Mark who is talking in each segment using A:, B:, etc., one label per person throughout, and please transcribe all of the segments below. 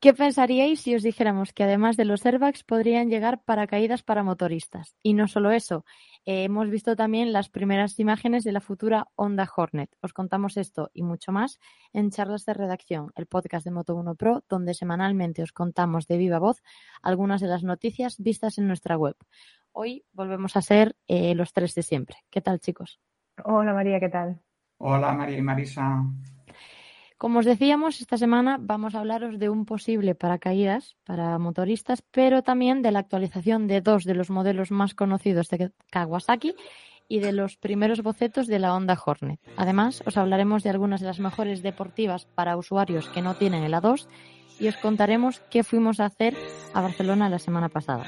A: ¿Qué pensaríais si os dijéramos que además de los airbags podrían llegar paracaídas para motoristas? Y no solo eso, eh, hemos visto también las primeras imágenes de la futura Honda Hornet. Os contamos esto y mucho más en Charlas de Redacción, el podcast de Moto1 Pro, donde semanalmente os contamos de viva voz algunas de las noticias vistas en nuestra web. Hoy volvemos a ser eh, los tres de siempre. ¿Qué tal, chicos?
B: Hola, María, ¿qué tal?
C: Hola, María y Marisa.
A: Como os decíamos, esta semana vamos a hablaros de un posible paracaídas para motoristas, pero también de la actualización de dos de los modelos más conocidos de Kawasaki y de los primeros bocetos de la Honda Hornet. Además, os hablaremos de algunas de las mejores deportivas para usuarios que no tienen el A2 y os contaremos qué fuimos a hacer a Barcelona la semana pasada.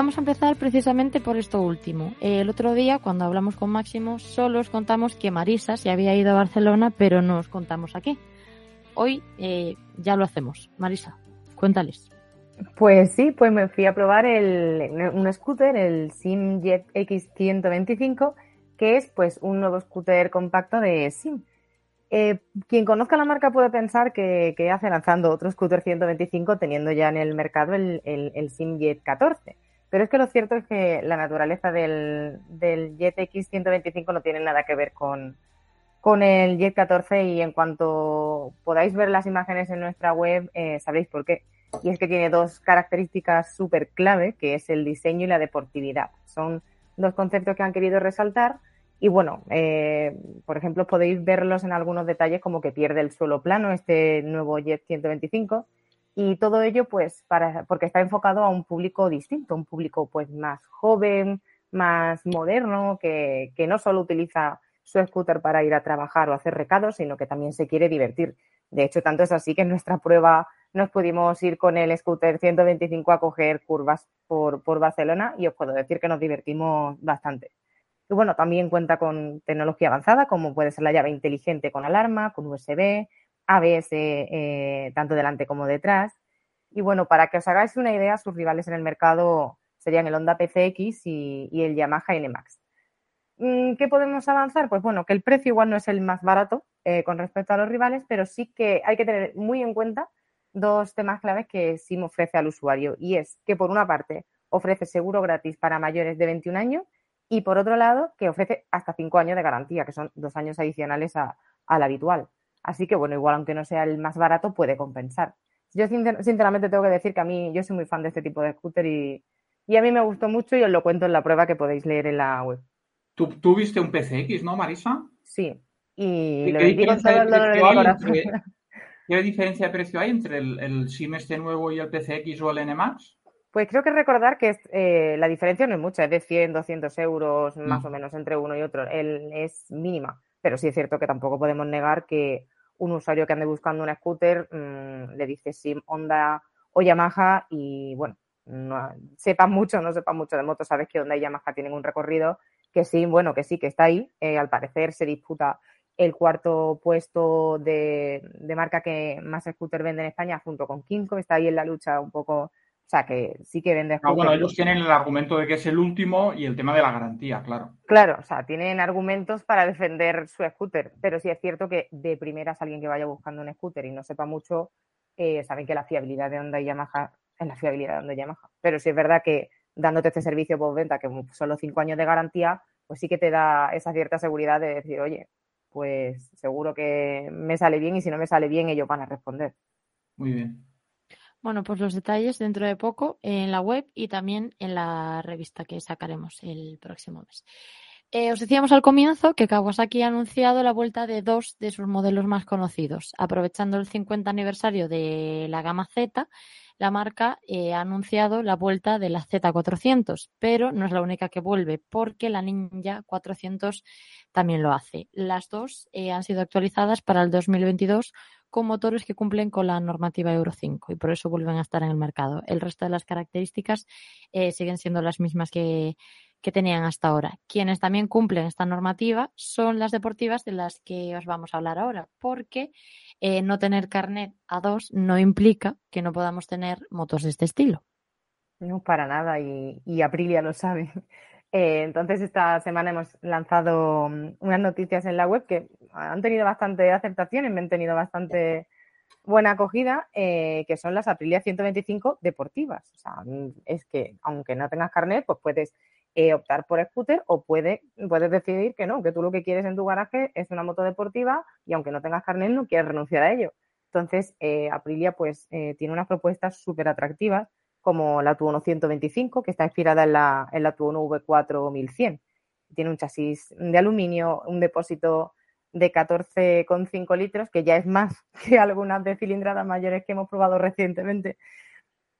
A: Vamos a empezar precisamente por esto último. El otro día, cuando hablamos con Máximo, solo os contamos que Marisa se había ido a Barcelona, pero no os contamos a qué. Hoy eh, ya lo hacemos. Marisa, cuéntales.
B: Pues sí, pues me fui a probar un scooter, el SimJet X125, que es pues un nuevo scooter compacto de Sim. Eh, quien conozca la marca puede pensar que, hace lanzando otro scooter 125 teniendo ya en el mercado el, el, el SimJet 14 pero es que lo cierto es que la naturaleza del, del Jet X125 no tiene nada que ver con, con el Jet 14 y en cuanto podáis ver las imágenes en nuestra web eh, sabréis por qué. Y es que tiene dos características súper clave, que es el diseño y la deportividad. Son dos conceptos que han querido resaltar y bueno, eh, por ejemplo, podéis verlos en algunos detalles como que pierde el suelo plano este nuevo Jet 125 y todo ello, pues, para, porque está enfocado a un público distinto, un público, pues, más joven, más moderno, que, que no solo utiliza su scooter para ir a trabajar o hacer recados, sino que también se quiere divertir. De hecho, tanto es así que en nuestra prueba nos pudimos ir con el scooter 125 a coger curvas por, por Barcelona y os puedo decir que nos divertimos bastante. Y bueno, también cuenta con tecnología avanzada, como puede ser la llave inteligente con alarma, con USB, ABS eh, tanto delante como detrás. Y bueno, para que os hagáis una idea, sus rivales en el mercado serían el Honda PCX y, el Yamaha NMAX. Mm, ¿Qué podemos avanzar? Pues bueno, que el precio igual no es el más barato eh, con respecto a los rivales, pero sí que hay que tener muy en cuenta dos temas claves que SIM ofrece al usuario. Y es que por una parte ofrece seguro gratis para mayores de 21 años y por otro lado que ofrece hasta 5 años de garantía, que son dos años adicionales al habitual. Así que, bueno, igual aunque no sea el más barato, puede compensar. Yo sinceramente tengo que decir que a mí, yo soy muy fan de este tipo de scooter y, a mí me gustó mucho y os lo cuento en la prueba que podéis leer en la web.
C: ¿Tú, viste un PCX, no, Marisa?
B: Sí. Y
C: lo ¿Qué, diferencia de ¿Qué diferencia de precio hay entre el, SIM este nuevo y el PCX o el NMAX?
B: Pues creo que recordar que eh, la diferencia no es mucha, es de 100, 200 euros más mm. o menos entre uno y otro. El, es mínima. Pero sí es cierto que tampoco podemos negar que un usuario que ande buscando un scooter mm, le dice Sim, Honda o Yamaha y bueno, no, sepa mucho, no sepa mucho de moto, sabes que Honda y Yamaha tienen un recorrido que sí, bueno, que sí, que está ahí. Eh, al parecer se disputa el cuarto puesto de, de, marca que más scooter vende en España junto con Kinko, está ahí en la lucha un poco o sea, que sí que vende
C: ah, bueno, ellos tienen el argumento de que es el último y el tema de la garantía, claro.
B: Claro, o sea, tienen argumentos para defender su scooter, pero sí es cierto que de primeras alguien que vaya buscando un scooter y no sepa mucho, eh, saben que la fiabilidad de Honda y Yamaha es la fiabilidad de Honda y Yamaha. Pero sí es verdad que dándote este servicio postventa, que son los cinco años de garantía, pues sí que te da esa cierta seguridad de decir, oye, pues seguro que me sale bien y si no me sale bien ellos van a responder.
C: Muy bien.
A: Bueno, pues los detalles dentro de poco en la web y también en la revista que sacaremos el próximo mes. Eh, os decíamos al comienzo que Kawasaki ha anunciado la vuelta de dos de sus modelos más conocidos. Aprovechando el 50 aniversario de la gama Z, la marca eh, ha anunciado la vuelta de la Z400, pero no es la única que vuelve porque la Ninja 400 también lo hace. Las dos eh, han sido actualizadas para el 2022 con motores que cumplen con la normativa Euro 5 y por eso vuelven a estar en el mercado. El resto de las características eh, siguen siendo las mismas que, que tenían hasta ahora. Quienes también cumplen esta normativa son las deportivas de las que os vamos a hablar ahora, porque eh, no tener carnet A2 no implica que no podamos tener motos de este estilo.
B: No, para nada, y, Aprilia lo sabe. Eh, entonces, esta semana hemos lanzado mm, unas noticias en la web que han tenido bastante aceptación y me han tenido bastante buena acogida, eh, que son las Aprilia 125 deportivas. O sea, mm, es que aunque no tengas carnet, pues puedes eh, optar por scooter o puede, puedes decidir que no, que tú lo que quieres en tu garaje es una moto deportiva y aunque no tengas carnet no quieres renunciar a ello. Entonces, eh, Aprilia pues eh, tiene unas propuestas súper atractivas como la Tuono 125 que está inspirada en la, en la Tuono V4 1100. Tiene un chasis de aluminio, un depósito de 14,5 litros, que ya es más que algunas de cilindradas mayores que hemos probado recientemente.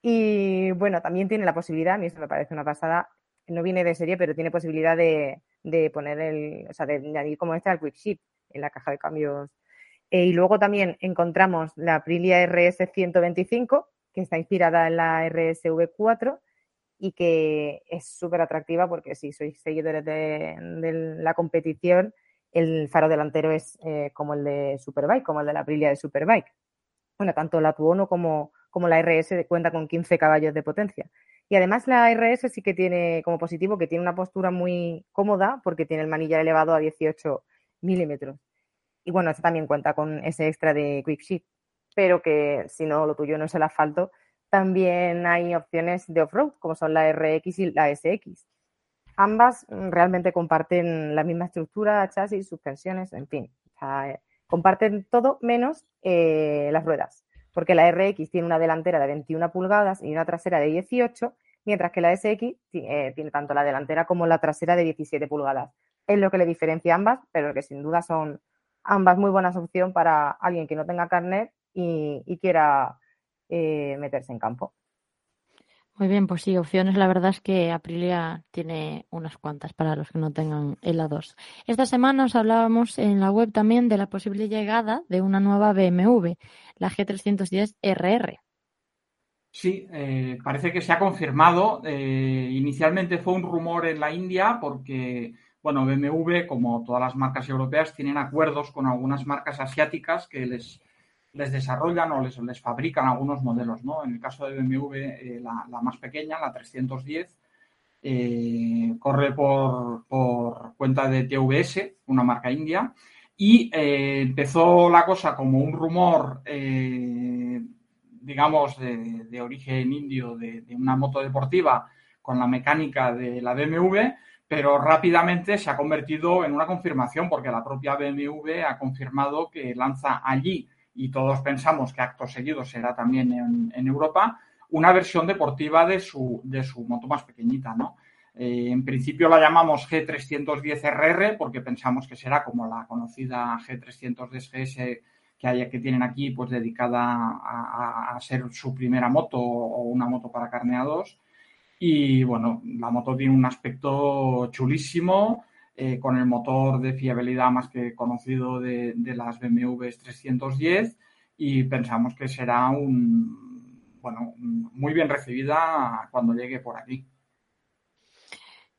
B: Y bueno, también tiene la posibilidad, a mí eso me parece una pasada, no viene de serie, pero tiene posibilidad de, poner el, o sea, de añadir como este al Quick Shift en la caja de cambios. Eh, y luego también encontramos la Aprilia RS 125, que está inspirada en la RSV 4 y que es súper atractiva porque si sois seguidores de, la competición, el faro delantero es eh, como el de Superbike, como el de la Aprilia de Superbike. Bueno, tanto la Tuono como, como la RS cuenta con 15 caballos de potencia. Y además la RS sí que tiene como positivo que tiene una postura muy cómoda porque tiene el manillar elevado a 18 milímetros. Y bueno, eso también cuenta con ese extra de Quick Shift, pero que si no lo tuyo no es el asfalto, también hay opciones de off-road como son la RX y la SX. Ambas realmente comparten la misma estructura, chasis, suspensiones, en fin. comparten todo menos eh, las ruedas porque la RX tiene una delantera de 21 pulgadas y una trasera de 18, mientras que la SX eh, tiene tanto la delantera como la trasera de 17 pulgadas. Es lo que le diferencia ambas, pero que sin duda son ambas muy buenas opciones para alguien que no tenga carnet y, quiera eh, meterse en campo.
A: Muy bien, pues sí, opciones. La verdad es que Aprilia tiene unas cuantas para los que no tengan el A2. Esta semana os hablábamos en la web también de la posible llegada de una nueva BMW, la G310RR.
C: Sí, eh, parece que se ha confirmado. Eh, inicialmente fue un rumor en la India porque, bueno, BMW, como todas las marcas europeas, tienen acuerdos con algunas marcas asiáticas que les les desarrollan o les, les fabrican algunos modelos, ¿no? En el caso de BMW, eh, la, más pequeña, la 310, eh, corre por, cuenta de TVS, una marca india, y eh, empezó la cosa como un rumor, digamos, de, origen indio, de, de, una moto deportiva con la mecánica de la BMW, pero rápidamente se ha convertido en una confirmación porque la propia BMW ha confirmado que lanza allí y todos pensamos que acto seguido será también en, Europa, una versión deportiva de su, de su moto más pequeñita, ¿no? Eh, en principio la llamamos G310RR porque pensamos que será como la conocida G310GS que, hay, que tienen aquí, pues dedicada a, ser su primera moto o una moto para carneados. Y bueno, la moto tiene un aspecto chulísimo, eh, con el motor de fiabilidad más que conocido de, las BMW 310 y pensamos que será un, bueno, muy bien recibida cuando llegue por aquí.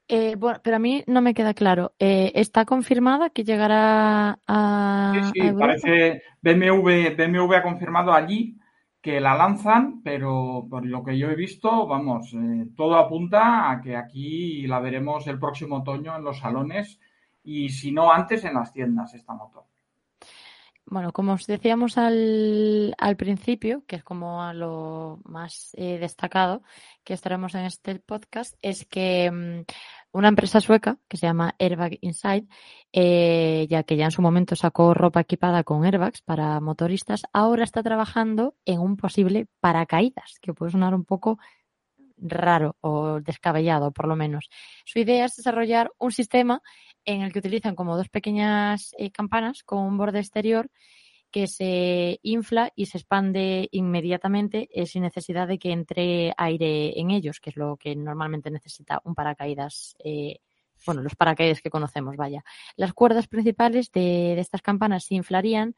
A: Eh, bueno, pero a mí no me queda claro. Eh, ¿Está confirmada que llegará a.?
C: Sí, sí, parece. BMW, BMW ha confirmado allí que la lanzan, pero por lo que yo he visto, vamos, eh, todo apunta a que aquí la veremos el próximo otoño en los salones y si no antes en las tiendas esta moto.
A: Bueno, como os decíamos al, al principio, que es como a lo más eh, destacado que estaremos en este podcast, es que mm, una empresa sueca que se llama Airbag Inside, eh, ya que ya en su momento sacó ropa equipada con airbags para motoristas, ahora está trabajando en un posible paracaídas, que puede sonar un poco raro o descabellado, por lo menos. Su idea es desarrollar un sistema en el que utilizan como dos pequeñas eh, campanas con un borde exterior que se infla y se expande inmediatamente eh, sin necesidad de que entre aire en ellos, que es lo que normalmente necesita un paracaídas. Eh, bueno, los paracaídas que conocemos, vaya. Las cuerdas principales de, estas campanas se inflarían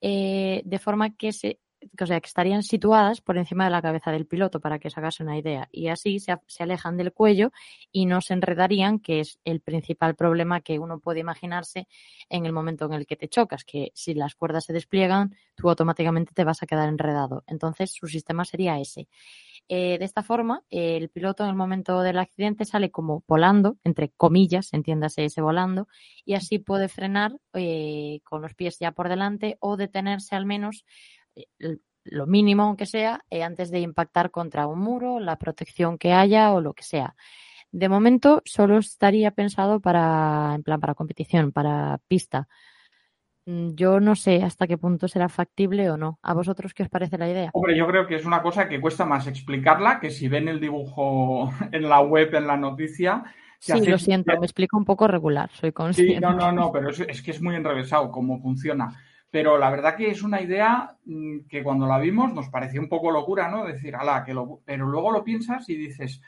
A: eh, de forma que se o sea, que estarían situadas por encima de la cabeza del piloto, para que se haga una idea. Y así se, se, alejan del cuello y no se enredarían, que es el principal problema que uno puede imaginarse en el momento en el que te chocas, que si las cuerdas se despliegan, tú automáticamente te vas a quedar enredado. Entonces, su sistema sería ese. Eh, de esta forma, el piloto en el momento del accidente sale como volando, entre comillas, entiéndase ese volando, y así puede frenar eh, con los pies ya por delante o detenerse al menos lo mínimo, aunque sea, eh, antes de impactar contra un muro, la protección que haya o lo que sea. De momento solo estaría pensado para, en plan, para competición, para pista. Mm, yo no sé hasta qué punto será factible o no. ¿A vosotros qué os parece la idea?
C: Hombre, yo creo que es una cosa que cuesta más explicarla que si ven el dibujo en la web, en la noticia.
A: Sí, lo siento, me explico un poco regular, soy consciente.
C: Sí, no, no, no, pero es, es que es muy enrevesado cómo funciona. Pero la verdad que es una idea mm, que cuando la vimos nos pareció un poco locura, ¿no? Decir, ala, que lo... Pero luego lo piensas y dices,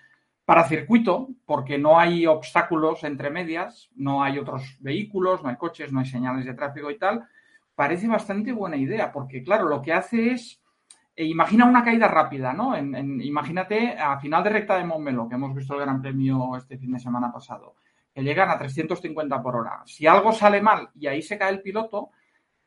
C: para circuito, porque no hay obstáculos entre medias, no hay otros vehículos, no hay coches, no hay señales de tráfico y tal, parece bastante buena idea, porque claro, lo que hace es, eh, imagina una caída rápida, ¿no? En, imagínate a final de recta de Montmeló, que hemos visto el Gran Premio este fin de semana pasado, que llegan a 350 por hora. Si algo sale mal y ahí se cae el piloto,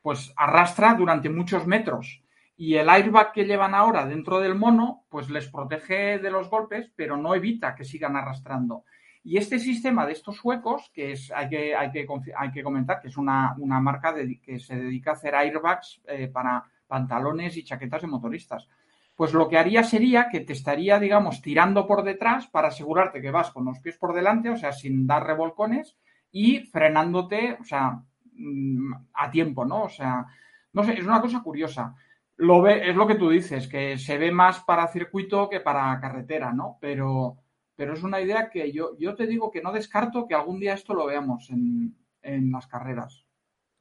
C: pues arrastra durante muchos metros. Y el airbag que llevan ahora dentro del mono, pues les protege de los golpes, pero no evita que sigan arrastrando. Y este sistema de estos huecos, que es, hay que, hay que, hay que comentar que es una, marca que se dedica a hacer airbags eh, para pantalones y chaquetas de motoristas. Pues lo que haría sería que te estaría, digamos, tirando por detrás para asegurarte que vas con los pies por delante, o sea, sin dar revolcones y frenándote, o sea, a tiempo, ¿no? O sea, no sé, es una cosa curiosa. Lo ve, es lo que tú dices, que se ve más para circuito que para carretera, ¿no? Pero, pero es una idea que yo, yo te digo que no descarto que algún día esto lo veamos en, en las carreras.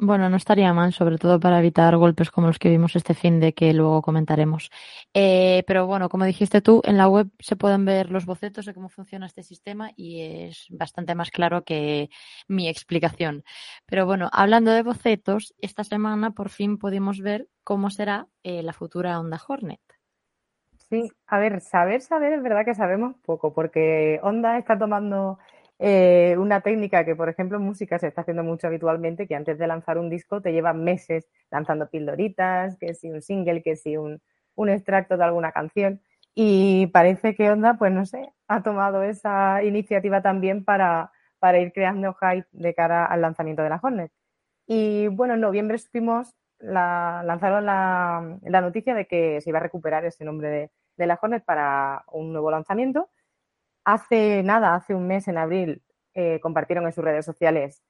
A: Bueno, no estaría mal, sobre todo para evitar golpes como los que vimos este fin de que luego comentaremos. Eh, pero bueno, como dijiste tú, en la web se pueden ver los bocetos de cómo funciona este sistema y es bastante más claro que mi explicación. Pero bueno, hablando de bocetos, esta semana por fin pudimos ver cómo será eh, la futura Honda Hornet.
B: Sí, a ver, saber, saber, es verdad que sabemos poco, porque Honda está tomando eh, una técnica que, por ejemplo, en música se está haciendo mucho habitualmente, que antes de lanzar un disco te lleva meses lanzando pildoritas, que si un single, que si un, extracto de alguna canción. Y parece que Onda, pues no sé, ha tomado esa iniciativa también para, para ir creando hype de cara al lanzamiento de la Hornet. Y bueno, en noviembre supimos, la, lanzaron la, la, noticia de que se iba a recuperar ese nombre de, de la Hornet para un nuevo lanzamiento Hace nada, hace un mes, en abril, eh, compartieron en sus redes sociales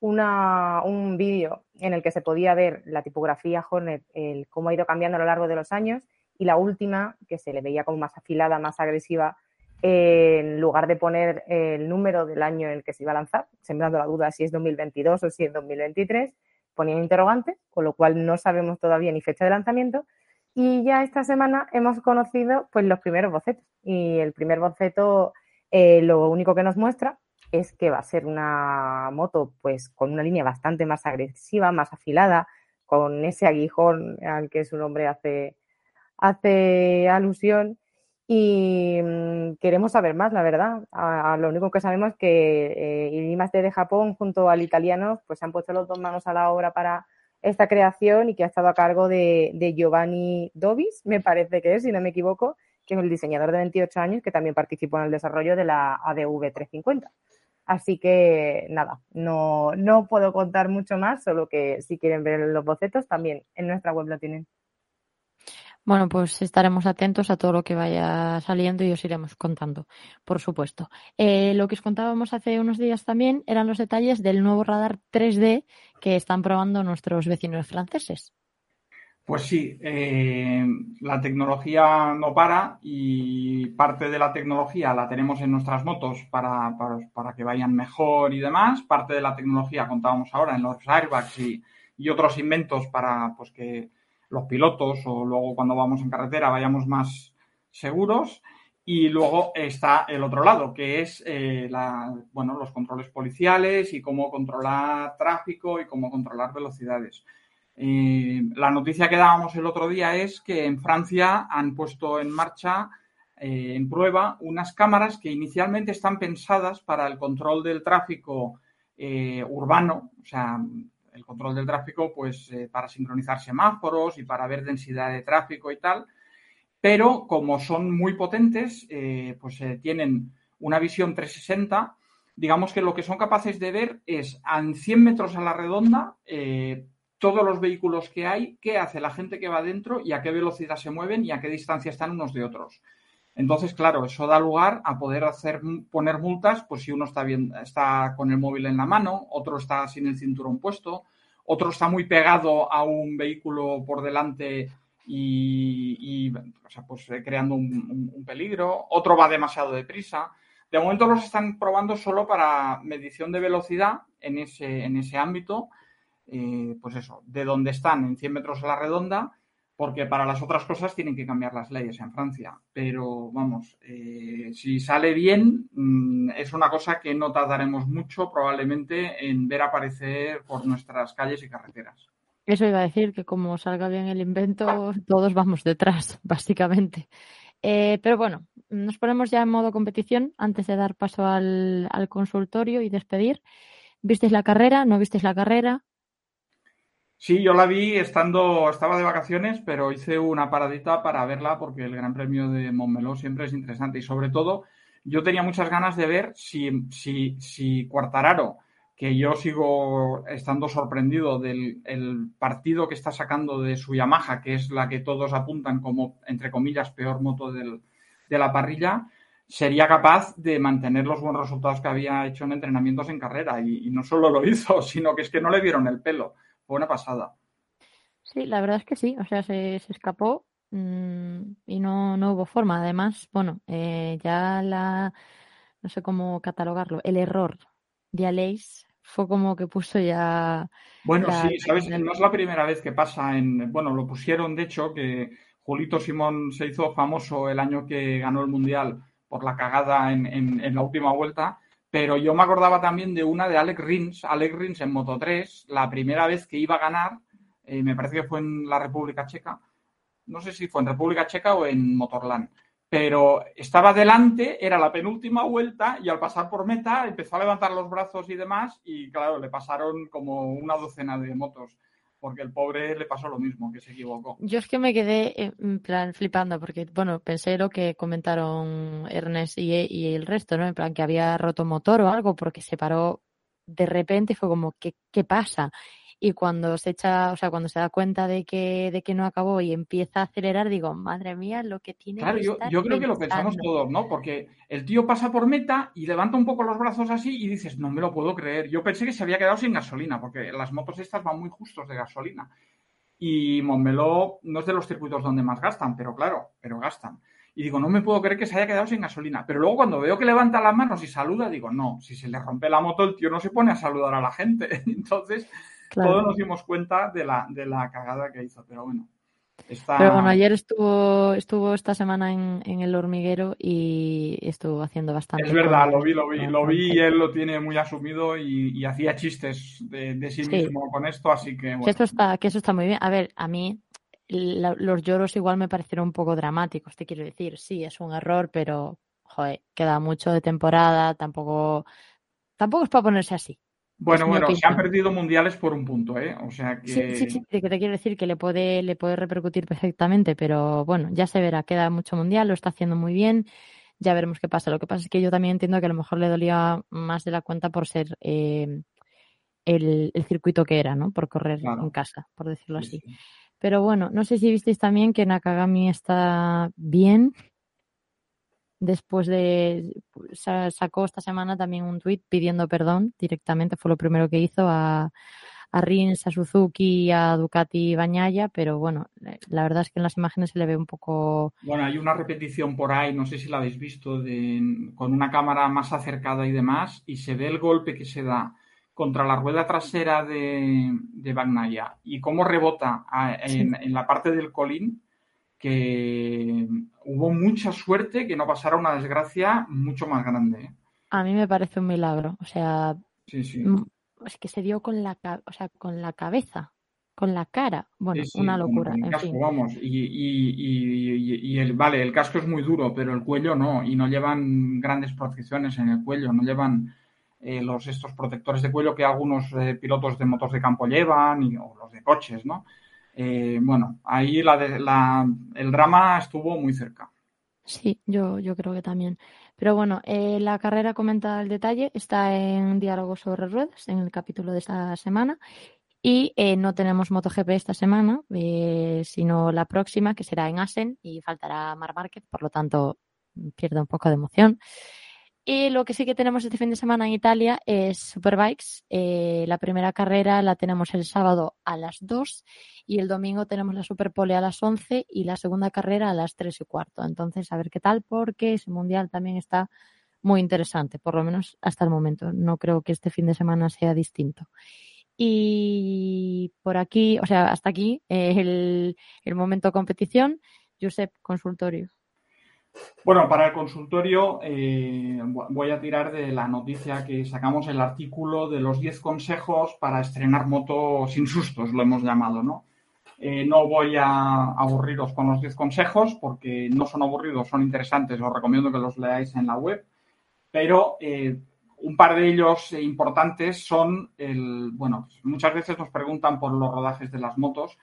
B: una, un vídeo en el que se podía ver la tipografía Hornet, el, cómo ha ido cambiando a lo largo de los años, y la última, que se le veía como más afilada, más agresiva, en lugar de poner el número del año en el que se iba a lanzar, sembrando la duda si es 2022 o si es 2023, ponía interrogante, con lo cual no sabemos todavía ni fecha de lanzamiento. Y ya esta semana hemos conocido pues los primeros bocetos. Y el primer boceto eh, lo único que nos muestra es que va a ser una moto pues con una línea bastante más agresiva, más afilada, con ese aguijón al que su nombre hace, hace alusión. Y mm, queremos saber más, la verdad. A, lo único que sabemos es que eh, de Japón junto al italiano pues han puesto los dos manos a la obra para esta creación y que ha estado a cargo de, de Giovanni Dobis, me parece que es, si no me equivoco, que es el diseñador de 28 años que también participó en el desarrollo de la ADV 350. Así que nada, no, no puedo contar mucho más, solo que si quieren ver los bocetos también en nuestra web lo tienen.
A: Bueno, pues estaremos atentos a todo lo que vaya saliendo y os iremos contando, por supuesto. Eh, lo que os contábamos hace unos días también eran los detalles del nuevo radar 3D que están probando nuestros vecinos franceses.
C: Pues sí, eh, la tecnología no para y parte de la tecnología la tenemos en nuestras motos para, para, que vayan mejor y demás. Parte de la tecnología contábamos ahora en los airbags y, y, otros inventos para pues, que los pilotos o luego cuando vamos en carretera vayamos más seguros. Y luego está el otro lado, que es eh, la, bueno, los controles policiales y cómo controlar tráfico y cómo controlar velocidades. Eh, la noticia que dábamos el otro día es que en Francia han puesto en marcha, eh, en prueba, unas cámaras que inicialmente están pensadas para el control del tráfico eh, urbano, o sea, el control del tráfico, pues para sincronizar semáforos y para ver densidad de tráfico y tal. Pero como son muy potentes, pues tienen una visión 360 digamos que lo que son capaces de ver es a 100 metros a la redonda todos los vehículos que hay, qué hace la gente que va dentro y a qué velocidad se mueven y a qué distancia están unos de otros. Entonces, claro, eso da lugar a poder hacer poner multas, pues si uno está bien, está con el móvil en la mano, otro está sin el cinturón puesto, otro está muy pegado a un vehículo por delante y, pues, eh, creando un, peligro, otro va demasiado deprisa. De momento los están probando solo para medición de velocidad en ese, en ese ámbito eh, pues eso, de donde están en 100 metros a la redonda, porque para las otras cosas tienen que cambiar las leyes en Francia. Pero vamos, eh, si sale bien, mm, es una cosa que no tardaremos mucho probablemente en ver aparecer por nuestras calles y carreteras.
A: Eso iba a decir, que como salga bien el invento, todos vamos detrás, básicamente. Eh, pero bueno, nos ponemos ya en modo competición antes de dar paso al, al consultorio y despedir. ¿Visteis la carrera? ¿No visteis la carrera?
C: Sí, yo la vi estando, estaba de vacaciones, pero hice una paradita para verla porque el Gran Premio de Montmeló siempre es interesante y sobre todo yo tenía muchas ganas de ver si, si, si Cuartararo, que yo sigo estando sorprendido del partido que está sacando de su Yamaha, que es la que todos apuntan como, entre comillas, peor moto del, de la parrilla, sería capaz de mantener los buenos resultados que había hecho en entrenamientos en carrera. Y, y no solo lo hizo, sino que es que no le vieron el pelo una pasada.
A: Sí, la verdad es que sí, o sea, se, escapó mm, y no, no hubo forma. Además, bueno, eh, ya la, no sé cómo catalogarlo, el error de Aleix fue como que puso ya...
C: Bueno, sí, sabes, no es la primera vez que pasa en, bueno, lo pusieron de hecho que Julito Simón se hizo famoso el año que ganó el Mundial por la cagada en, en la última vuelta pero yo me acordaba también de una de Alex Rins, Alex Rins en Moto 3, la primera vez que iba a ganar, eh, me parece que fue en la República Checa, no sé si fue en República Checa o en Motorland, pero estaba delante, era la penúltima vuelta y al pasar por meta empezó a levantar los brazos y demás y claro, le pasaron como una docena de motos porque el pobre le pasó lo mismo, que se equivocó.
A: Yo es que me quedé en plan flipando, porque, bueno, pensé lo que comentaron Ernest y, y el resto, ¿no? En plan que había roto motor o algo, porque se paró de repente y fue como, ¿qué, qué pasa? Y cuando se echa, o sea, cuando se da cuenta de que, de que no acabó y empieza a acelerar, digo, madre mía, lo que tiene
C: claro, yo, yo creo que lo pensamos todos, ¿no? Porque el tío pasa por meta y levanta un poco los brazos así y dices, no me lo puedo creer. Yo pensé que se había quedado sin gasolina, porque las motos estas van muy justos de gasolina. Y Montmeló no es de los circuitos donde más gastan, pero claro, pero gastan. Y digo, no me puedo creer que se haya quedado sin gasolina. Pero luego cuando veo que levanta las manos y saluda, digo, no, si se le rompe la moto, el tío no se pone a saludar a la gente. Entonces, todos nos dimos cuenta de la, de la cagada que hizo, pero bueno.
A: Pero bueno, ayer estuvo, estuvo esta semana en, en, el hormiguero y estuvo haciendo bastante.
C: Es verdad, lo vi, lo vi, lo vi y él lo tiene muy asumido y, hacía chistes de, sí mismo con esto, así que
A: bueno. Que, esto está, que eso está muy bien. A ver, a mí los lloros igual me parecieron un poco dramáticos, te quiero decir. Sí, es un error, pero joder, queda mucho de temporada, tampoco, tampoco es para ponerse así.
C: Bueno, bueno, se han perdido mundiales por un punto, ¿eh? O sea que.
A: Sí, sí, sí, que te quiero decir que le puede, le puede repercutir perfectamente, pero bueno, ya se verá, queda mucho mundial, lo está haciendo muy bien, ya veremos qué pasa. Lo que pasa es que yo también entiendo que a lo mejor le dolía más de la cuenta por ser eh, el, circuito que era, ¿no? Por correr en casa, por decirlo así. Pero bueno, no sé si visteis también que Nakagami está bien, Después de sacó esta semana también un tuit pidiendo perdón directamente, fue lo primero que hizo a, a Rins, a Suzuki, a Ducati y Bañaya, pero bueno, eh, la verdad es que en las imágenes se le ve un poco.
C: Bueno, hay una repetición por ahí, no sé si la habéis visto, de, con una cámara más acercada y demás, y se ve el golpe que se da contra la rueda trasera de, de y cómo rebota en, en, la parte del colín que hubo mucha suerte que no pasara una desgracia mucho más grande. ¿eh?
A: A mí me parece un milagro. O sea, es que se dio con la, o sea, con la cabeza con la cara. Bueno, una locura. en
C: casco, vamos. Y, el, vale, el casco es muy duro, pero el cuello no. Y no llevan grandes protecciones en el cuello, no llevan eh, los, estos protectores de cuello que algunos eh, pilotos de motos de campo llevan o los de coches, ¿no? Eh, bueno, ahí la, la, el drama estuvo muy cerca.
A: Sí, yo, yo creo que también. Pero bueno, la carrera comentada al detalle está en Diálogo sobre Ruedas, en el capítulo de esta semana. Y eh, no tenemos MotoGP esta semana, eh, sino la próxima, que será en Asen, y faltará Mar Market, por lo tanto pierde un poco de emoción. Y lo que sí que tenemos este fin de semana en Italia es Superbikes. Eh, la primera carrera la tenemos el sábado a las 2 y el domingo tenemos la Superpole a las 11 y la segunda carrera a las 3 y cuarto. Entonces, a ver qué tal, porque ese mundial también está muy interesante, por lo menos hasta el momento. No creo que este fin de semana sea distinto. Y por aquí, o sea, hasta aquí el, el momento competición. Josep, consultorio.
C: Bueno, para el consultorio eh, voy a tirar de la noticia que sacamos el artículo de los 10 consejos para estrenar moto sin sustos, lo hemos llamado, ¿no? Eh, no voy a aburriros con los 10 consejos porque no son aburridos, son interesantes, os recomiendo que los leáis en la web, pero eh, un par de ellos importantes son el, bueno, muchas veces nos preguntan por los rodajes de las motos.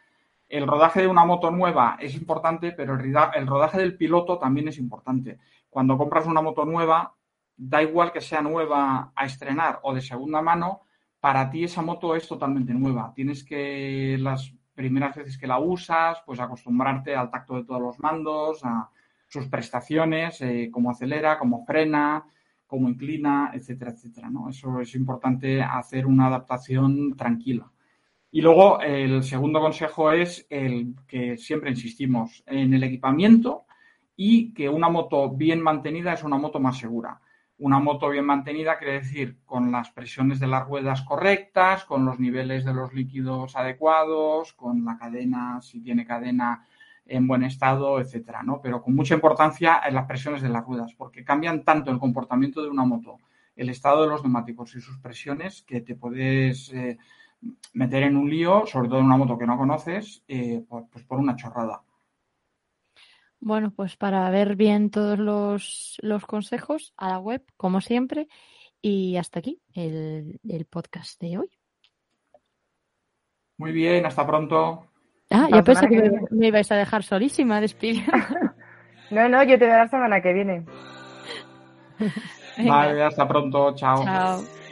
C: El rodaje de una moto nueva es importante, pero el rodaje del piloto también es importante. Cuando compras una moto nueva, da igual que sea nueva a estrenar o de segunda mano, para ti esa moto es totalmente nueva. Tienes que las primeras veces que la usas, pues acostumbrarte al tacto de todos los mandos, a sus prestaciones, eh, cómo acelera, cómo frena, cómo inclina, etcétera, etcétera. ¿no? Eso es importante hacer una adaptación tranquila. Y luego el segundo consejo es el que siempre insistimos en el equipamiento y que una moto bien mantenida es una moto más segura. Una moto bien mantenida quiere decir con las presiones de las ruedas correctas, con los niveles de los líquidos adecuados, con la cadena, si tiene cadena en buen estado, etcétera, ¿no? Pero con mucha importancia en las presiones de las ruedas, porque cambian tanto el comportamiento de una moto, el estado de los neumáticos y sus presiones, que te puedes eh, meter en un lío, sobre todo en una moto que no conoces, eh, pues por una chorrada.
A: Bueno, pues para ver bien todos los, los consejos a la web, como siempre, y hasta aquí el, el podcast de hoy.
C: Muy bien, hasta pronto.
A: Ah, yo pensé que, me, ibais a dejar solísima, despido.
B: no, no, yo te veo la semana que viene.
C: Vale, hasta pronto, chao. Chao.